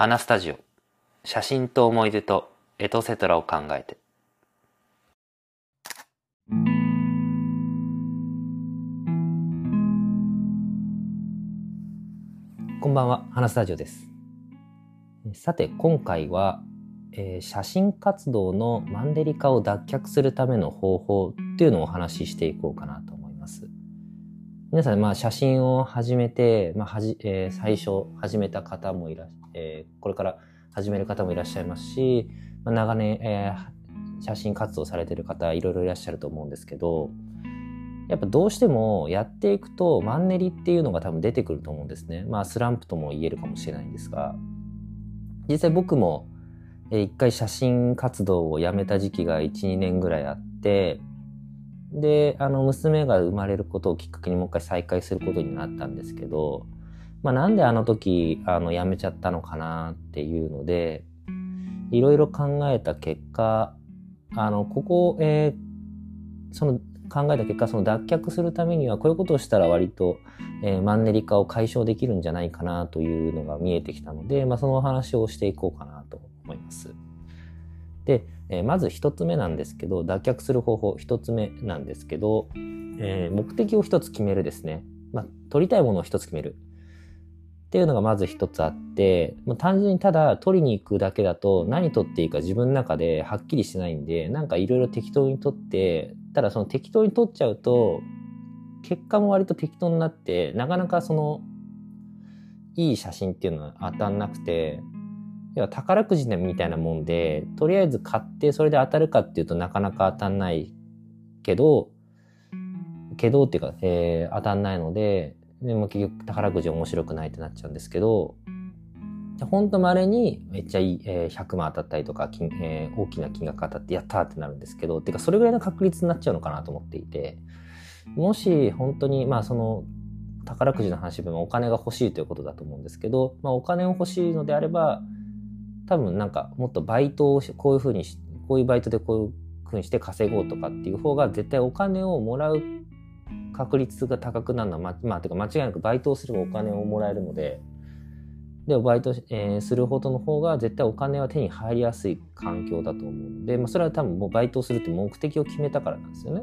花スタジオ。写真と思い出とエトセトラを考えて。こんばんは花スタジオです。さて今回は、えー、写真活動のマンデリ化を脱却するための方法っていうのをお話ししていこうかな皆さん、まあ、写真を始めて、まあはじえー、最初始めた方もいらっえー、これから始める方もいらっしゃいますし、まあ、長年、えー、写真活動されてる方いろいろいらっしゃると思うんですけどやっぱどうしてもやっていくとマンネリっていうのが多分出てくると思うんですね。まあスランプとも言えるかもしれないんですが実際僕も一回写真活動をやめた時期が1、2年ぐらいあってで、あの娘が生まれることをきっかけにもう一回再開することになったんですけどまあ、なんであの時あの辞めちゃったのかなっていうのでいろいろ考えた結果あのここ、えー、その考えた結果その脱却するためにはこういうことをしたら割と、えー、マンネリ化を解消できるんじゃないかなというのが見えてきたので、まあ、そのお話をしていこうかなと思います。で、えー、まず一つ目なんですけど脱却する方法一つ目なんですけど、えー、目的を一つ決めるですね。まあ、取りたいものを一つ決める。っていうのがまず一つあって、もう単純にただ取りに行くだけだと何取っていいか自分の中ではっきりしてないんで、なんかいろいろ適当に取って、ただその適当に取っちゃうと、結果も割と適当になって、なかなかその、いい写真っていうのは当たんなくて、要は宝くじみたいなもんで、とりあえず買ってそれで当たるかっていうとなかなか当たんないけど、けどっていうか、えー、当たんないので、でも結局宝くじ面白くないってなっちゃうんですけど、ほんと稀にめっちゃいい、えー、100万当たったりとか、えー、大きな金額当たってやったってなるんですけど、てかそれぐらいの確率になっちゃうのかなと思っていて、もし本当にまあその宝くじの話でもお金が欲しいということだと思うんですけど、まあお金を欲しいのであれば、多分なんかもっとバイトを、こういうふうにし、こういうバイトでこういうふうにして稼ごうとかっていう方が絶対お金をもらう確率が高くなるのは、ま、まあ、てか間違いなくバイトをすればお金をもらえるので、で、バイト、えー、するほどの方が絶対お金は手に入りやすい環境だと思うので、まあ、それは多分もうバイトをするって目的を決めたからなんですよね。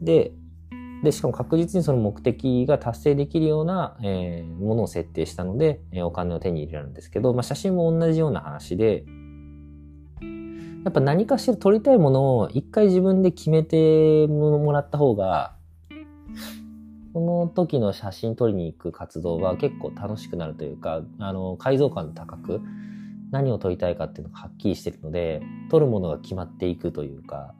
で、で、しかも確実にその目的が達成できるような、えー、ものを設定したので、えー、お金を手に入れるんですけど、まあ、写真も同じような話で、やっぱ何かしら撮りたいものを一回自分で決めてもらった方が、その時の写真撮りに行く活動は結構楽しくなるというか、あの、解像感高く、何を撮りたいかっていうのがはっきりしてるので、撮るものが決まっていくというか、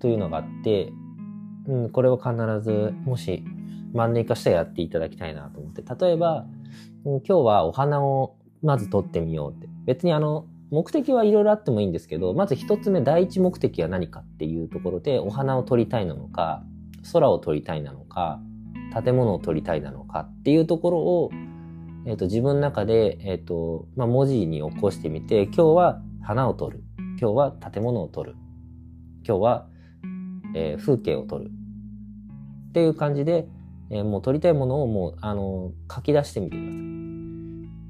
というのがあって、うん、これは必ず、もし、マンネリ化したらやっていただきたいなと思って、例えば、うん今日はお花をまず撮ってみようって。別にあの、目的はいろいろあってもいいんですけど、まず一つ目、第一目的は何かっていうところで、お花を撮りたいなのか、空を撮りたいなのか、建物を撮りたいなのかっていうところを、え、ー、と、自分の中で、え、ー、と、まあ、文字に起こしてみて、今日は花を撮る。今日は建物を撮る。今日は、えー、風景を撮る。っていう感じで、えもう撮りたいものをもう、あの、書き出してみてください。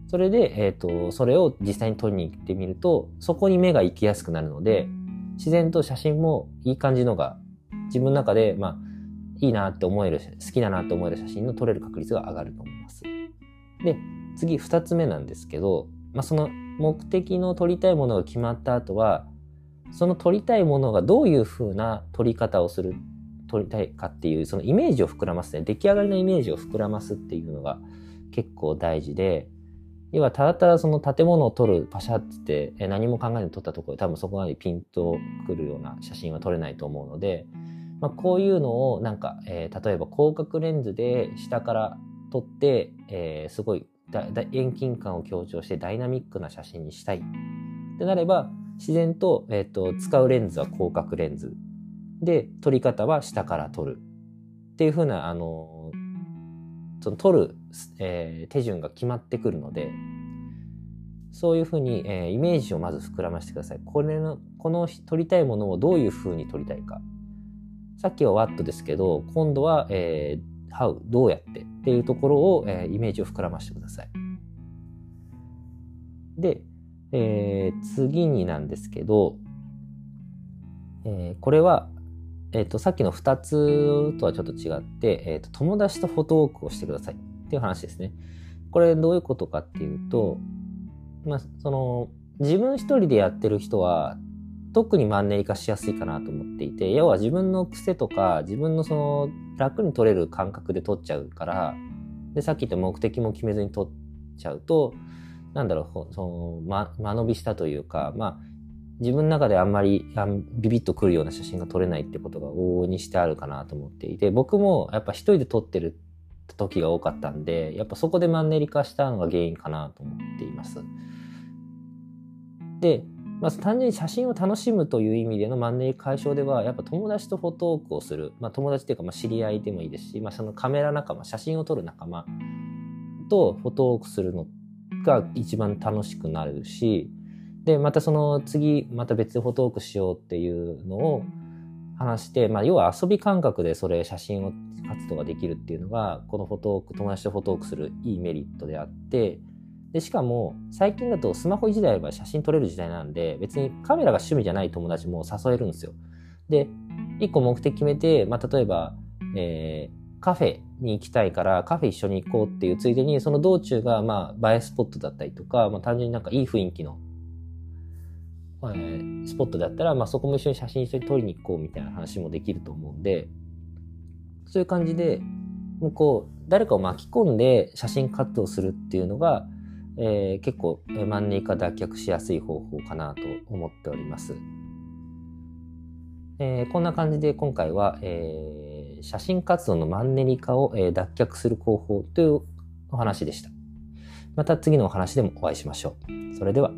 それで、えっ、ー、と、それを実際に撮りに行ってみると、そこに目が行きやすくなるので、自然と写真もいい感じのが、自分の中で、まあ、いいなって思える、好きだなって思える写真の撮れる確率が上がると思います。で、次二つ目なんですけど、まあ、その目的の撮りたいものが決まった後は、その撮りたいものがどういう風な撮り方をする、撮りたいかっていう、そのイメージを膨らますね。出来上がりのイメージを膨らますっていうのが結構大事で、要はただただその建物を撮るパシャってって何も考えずに撮ったところで多分そこまでピンとくるような写真は撮れないと思うので、まあ、こういうのをなんか、えー、例えば広角レンズで下から撮って、えー、すごい遠近感を強調してダイナミックな写真にしたいってなれば自然と,、えーと、使うレンズは広角レンズで撮り方は下から撮るっていう風なあのその撮るえー、手順が決まってくるので、そういうふうに、えー、イメージをまず膨らましてください。これの、この撮りたいものをどういうふうに撮りたいか。さっきは What ですけど、今度は、えー、How、どうやってっていうところを、えー、イメージを膨らましてください。で、えー、次になんですけど、えー、これは、え、ー、と、さっきの2つとはちょっと違って、え、ー、と、友達とフォトウォークをしてくださいっていう話ですね。これどういうことかっていうと、まあ、その、自分一人でやってる人は、特にマンネリ化しやすいかなと思っていて、要は自分の癖とか、自分のその、楽に取れる感覚で取っちゃうから、で、さっき言った目的も決めずに取っちゃうと、なんだろう、その、ま、間延びしたというか、まあ、自分の中であんまりビビッとくるような写真が撮れないってことが往々にしてあるかなと思っていて、僕もやっぱ一人で撮ってる時が多かったんで、やっぱそこでマンネリ化したのが原因かなと思っています。で、まず単純に写真を楽しむという意味でのマンネリ解消では、やっぱ友達とフォトークをする。まあ友達っていうか、まあ知り合いでもいいですし、まあそのカメラ仲間、写真を撮る仲間とフォトークするのっが一番楽しくなるし、で、またその次、また別でフォトークしようっていうのを話して、まあ要は遊び感覚でそれ写真を活動ができるっていうのが、このフォトーク、友達とフォトークするいいメリットであって、で、しかも、最近だとスマホ1台あれば写真撮れる時代なんで、別にカメラが趣味じゃない友達も誘えるんですよ。で、1個目的決めて、まあ、例えば、えー、カフェに行きたいからカフェ一緒に行こうっていうついでに、その道中が、まあ、映えスポットだったりとか、まあ、単純になんかいい雰囲気の、えー、スポットだったら、まあ、そこも一緒に写真一緒に撮りに行こうみたいな話もできると思うんで、そういう感じで、もうこう、誰かを巻き込んで写真活動するっていうのが、えー、結構マンネリ化脱却しやすい方法かなと思っております。えー、こんな感じで今回は、えー、写真活動のマンネリ化を、えー、脱却する方法というお話でした。また次のお話でもお会いしましょう。それでは。